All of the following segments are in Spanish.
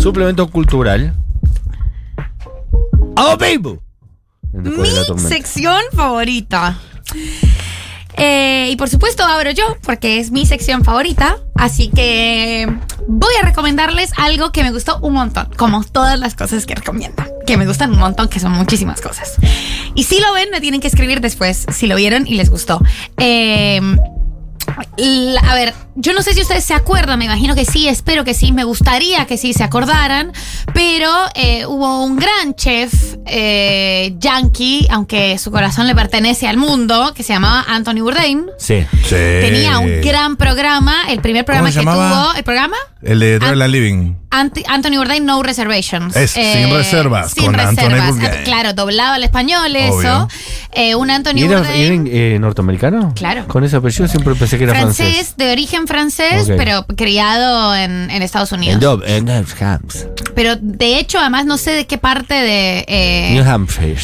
Suplemento cultural. De la Mi sección favorita. Eh, y por supuesto abro yo, porque es mi sección favorita. Así que voy a recomendarles algo que me gustó un montón, como todas las cosas que recomiendo. Que me gustan un montón, que son muchísimas cosas. Y si lo ven, me tienen que escribir después, si lo vieron y les gustó. Eh, la- a ver, yo no sé si ustedes se acuerdan, me imagino que sí, espero que sí, me gustaría que sí se acordaran, pero eh, hubo un gran chef eh, yankee, aunque su corazón le pertenece al mundo, que se llamaba Anthony Bourdain. Sí. Sí. Tenía un gran programa, el primer programa se que llamaba? tuvo, el programa El de Drive An- Living. Anti- Anthony Bourdain No Reservations. Eh, Es, sin reservas, Sin con Anthony reservas. Bourdain. Claro, doblado al español eso. Obvio. Eh, un Anthony ¿Y era, Bourdain. y era, eh, norteamericano? Claro. Con ese apellido siempre pensé que era francés, francés. de origen francés, Ok. pero criado en, en Estados En, Unidos. En New Hampshire. Pero de hecho, además, no sé de qué parte de. eh, New Hampshire.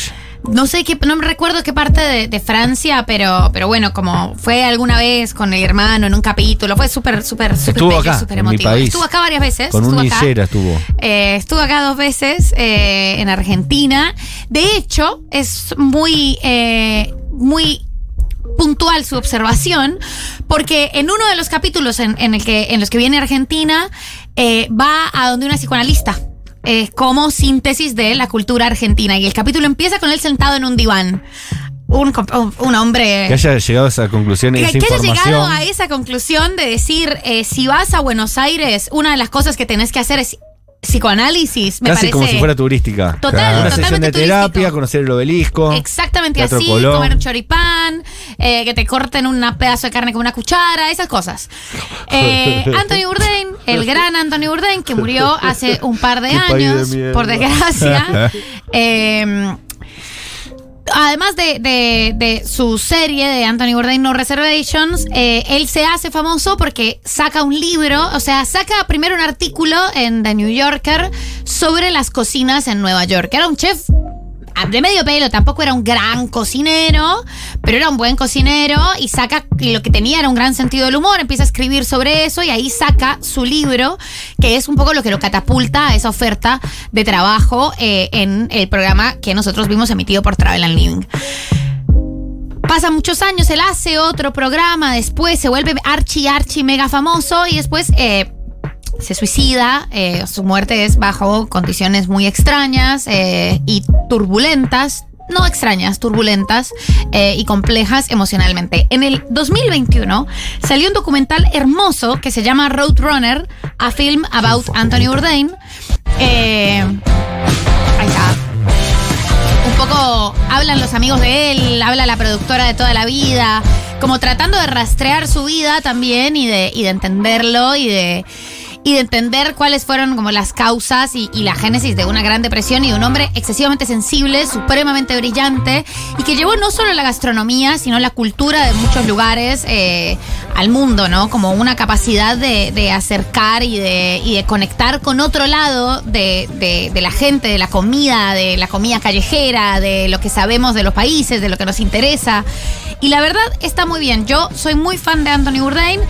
No sé qué, no me recuerdo qué parte de, de Francia, pero, pero bueno, como fue alguna vez con el hermano en un capítulo, fue súper, súper, súper Estuvo bello, acá, súper en mi emotivo. país. Estuvo acá varias veces. Con estuvo un acá. Estuvo. Eh, estuvo acá dos veces eh, en Argentina. De hecho, es muy, eh, muy puntual su observación, porque en uno de los capítulos en, en el que, en los que viene Argentina, eh, va a donde una psicoanalista. Eh, como síntesis de la cultura argentina. Y el capítulo empieza con él sentado en un diván. Un, un hombre Que haya llegado a esa conclusión y que, esa que haya llegado a esa conclusión de decir, eh, si vas a Buenos Aires, una de las cosas que tenés que hacer es psicoanálisis. Me Casi parece como si fuera turística. Total, Claro. Una sesión totalmente de terapia, turístico. conocer el obelisco. Exactamente así, Colón. comer un choripán, eh, que te corten un pedazo de carne con una cuchara, esas cosas. Eh, Anthony Bourdain, el gran Anthony Bourdain, que murió hace un par de años, por desgracia. eh, Además de, de- de su serie de Anthony Bourdain No Reservations, eh, él se hace famoso porque saca un libro, o sea, saca primero un artículo en The New Yorker sobre las cocinas en Nueva York. Era un chef de medio pelo, tampoco era un gran cocinero, pero era un buen cocinero y saca, lo que tenía era un gran sentido del humor, empieza a escribir sobre eso y ahí saca su libro, que es un poco lo que lo catapulta a esa oferta de trabajo eh, en el programa que nosotros vimos emitido por Travel and Living. Pasan muchos años, él hace otro programa, después se vuelve archi, archi, mega famoso y después eh, se suicida. eh, su muerte es bajo condiciones muy extrañas eh, y turbulentas. No extrañas, turbulentas eh, y complejas emocionalmente. En el 2021 salió un documental hermoso que se llama Roadrunner, a film about Anthony Bourdain. Ahí está un poco hablan los amigos de él, habla la productora de toda la vida, como tratando de rastrear su vida también y de, y de entenderlo y de, y de entender cuáles fueron como las causas y, y la génesis de una gran depresión y de un hombre excesivamente sensible, supremamente brillante y que llevó no solo la gastronomía, sino la cultura de muchos lugares eh, al mundo, ¿no? Como una capacidad de, acercar y de, y de conectar con otro lado de la gente, de la comida, de la comida callejera, de lo que sabemos de los países, de lo que nos interesa. Y la verdad está muy bien. Yo soy muy fan de Anthony Bourdain.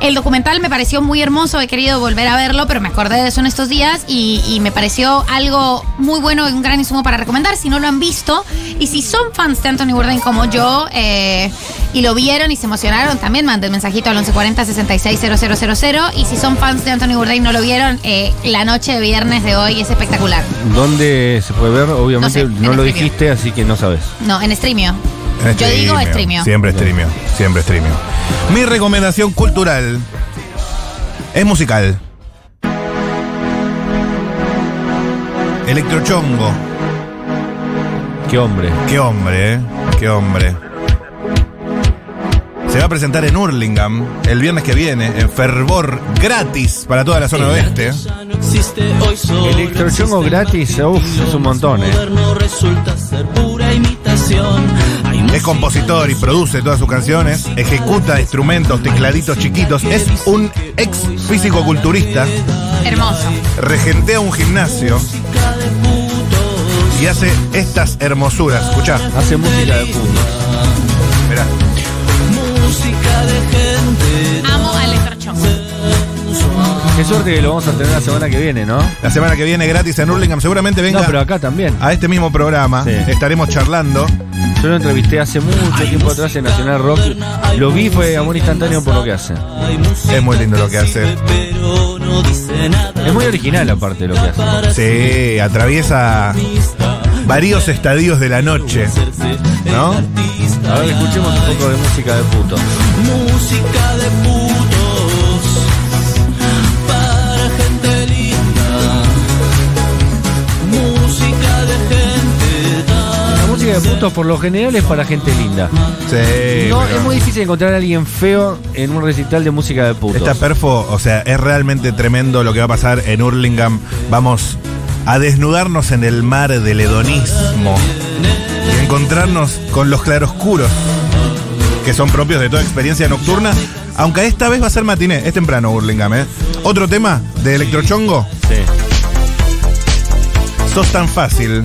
El documental me pareció muy hermoso, he querido volver a verlo, pero me acordé de eso en estos días y, y me pareció algo muy bueno y un gran insumo para recomendar si no lo han visto. Y si son fans de Anthony Bourdain como yo eh, y lo vieron y se emocionaron, también manden mensajito al 1140 660000 Y si son fans de Anthony Bourdain y no lo vieron, eh, la noche de viernes de hoy es espectacular. ¿Dónde se puede ver? Obviamente No sé, lo Streamio. dijiste, así que no sabes. No, en streamio. Yo digo streamio. Siempre streamio. Siempre streamio. Mi recomendación cultural es musical. Electrochongo. Qué hombre. Qué hombre, ¿eh? Qué hombre. Se va a presentar en Hurlingham el viernes que viene, en Fervor, gratis para toda la zona oeste. Electrochongo gratis, uf, es un montón, eh. Es compositor y produce todas sus canciones, ejecuta instrumentos, tecladitos chiquitos, es un ex físico-culturista, Hermoso. regentea un gimnasio y hace estas hermosuras. Escuchá, Hace música de punta. mirá. Suerte que lo vamos a tener la semana que viene, ¿no? La semana que viene gratis en Hurlingham. Seguramente venga No, pero acá también. a este mismo programa. Sí. Estaremos charlando. Yo lo entrevisté hace mucho tiempo atrás en Nacional Rock. Lo vi, fue amor instantáneo por lo que hace. Es muy lindo lo que hace. Pero no dice nada. Es muy original aparte de lo que hace. Sí, atraviesa varios estadios de la noche. ¿No? A ver, escuchemos un poco de música de puto. Música de putos música de puto por lo general es para gente linda. Sí. No, pero es muy difícil encontrar a alguien feo en un recital de música de putos. Esta perfo, o sea, es realmente tremendo lo que va a pasar en Hurlingham. Vamos a desnudarnos en el mar del hedonismo y encontrarnos con los claroscuros que son propios de toda experiencia nocturna. Aunque esta vez va a ser matiné, es temprano Hurlingham, ¿eh? Otro tema de Electrochongo, Sí. sos tan fácil.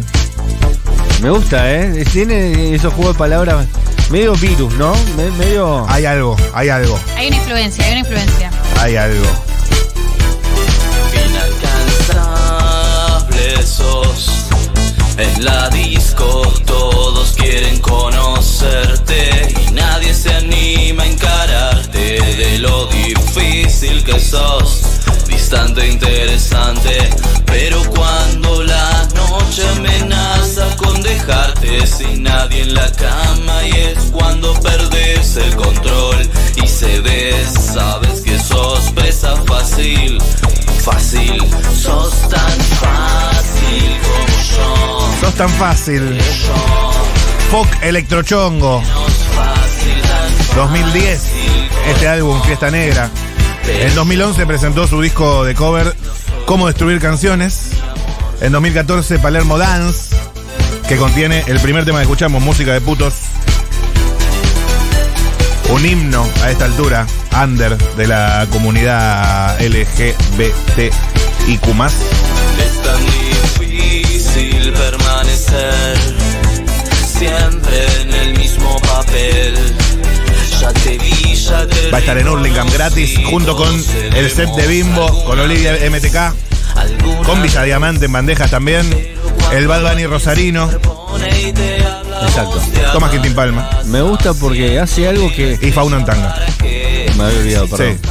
Me gusta, ¿eh? Tiene esos juegos de palabras medio virus, ¿no? Me- medio... Hay algo, hay algo, Hay una influencia, hay una influencia. hay algo. inalcanzable sos. En la disco todos quieren conocerte y nadie se anima a encararte de lo difícil que sos. Distante, interesante, pero cuando la noche con sin nadie en la cama y es cuando perdes el control y cedes, sabes que sos presa fácil, fácil, sos tan fácil como yo. Sos tan fácil. Fuck Electrochongo, Sos fácil, tan 2010, este álbum, Fiesta Negra. En 2011 presentó su disco de cover Cómo destruir canciones. En 2014 Palermo Dance, que contiene el primer tema que escuchamos, música de putos. Un himno a esta altura, under de la comunidad LGBTIQ+. Es tan difícil permanecer siempre en el mismo papel. Ya te vi, ya te Va a estar en Hurlingham gratis, junto con el set de Bimbo, con Olivia MTK, con Villa Diamante en bandejas también, el Bad Bunny Rosarino, Exacto. Tomás Quintín Palma Me gusta porque hace algo que... y Fauna en Tanga. Me había olvidado, perdón. Sí.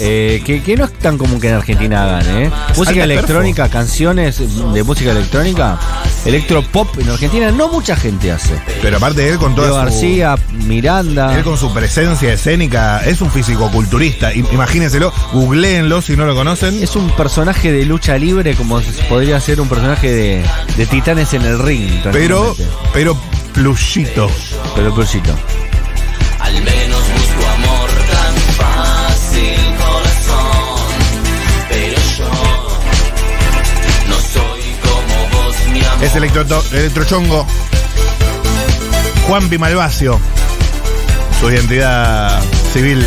Eh, que, que no es tan común que en Argentina hagan, ¿eh? Música electrónica, canciones de música electrónica, electropop en Argentina no mucha gente hace. Pero aparte él con su, García, Miranda. él con su presencia escénica es un físico-culturista. Imagínenselo, googleenlo si no lo conocen. Es un personaje de lucha libre como podría ser un personaje de, de titanes en el ring. Pero, pero plusito. Pero plusito. Es electro, electrochongo. Juan Malvacio. Su identidad civil,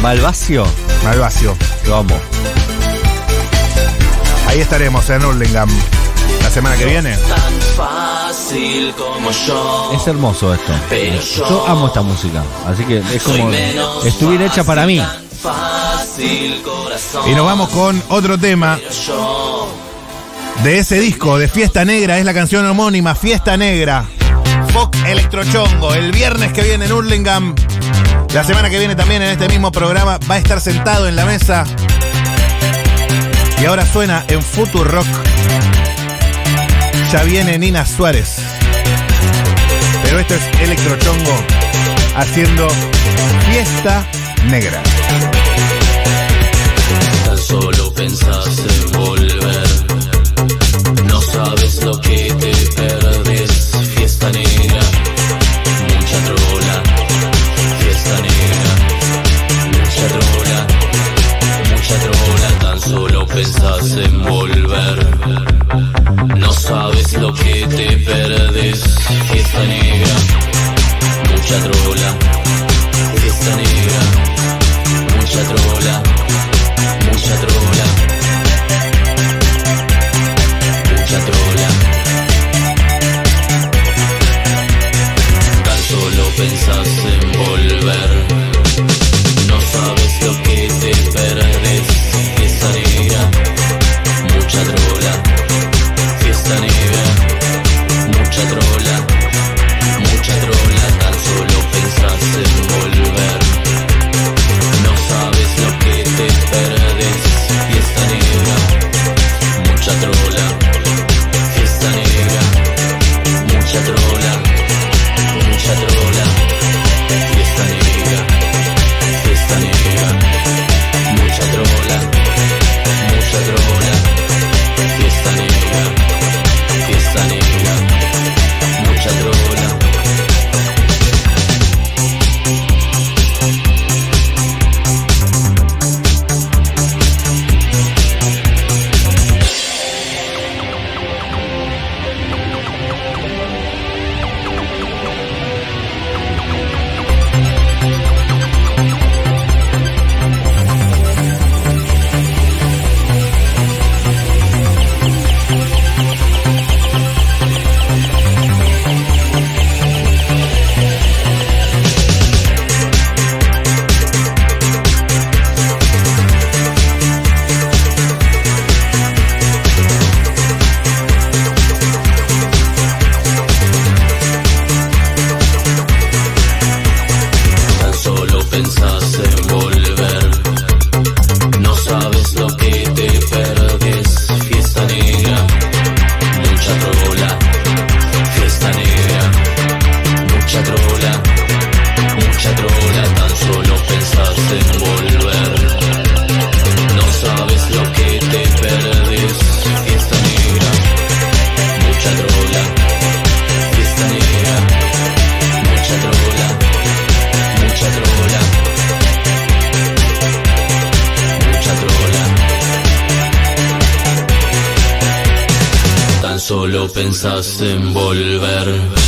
Malvacio, Malvacio. lo amo. Ahí estaremos en Hurlingham la semana que viene. Tan fácil como yo. Es hermoso esto. Pero yo Yo amo esta música. Así que es como. Estuviera hecha para mí. Tan fácil, corazón. Y nos vamos con otro tema Yo de ese disco de Fiesta Negra. Es la canción homónima Fiesta Negra. Fuck Electrochongo. El viernes que viene en Hurlingham. La semana que viene también en este mismo programa va a estar sentado en la mesa. Y ahora suena en Futurock. Ya viene Nina Suárez. Pero esto es Electrochongo haciendo Fiesta Negra. Pensás en volver. No sabes lo que te perdes. Fiesta negra, mucha trola. Fiesta negra, mucha trola. Mucha trola. Mucha trola. Tan solo pensás pensás en volver.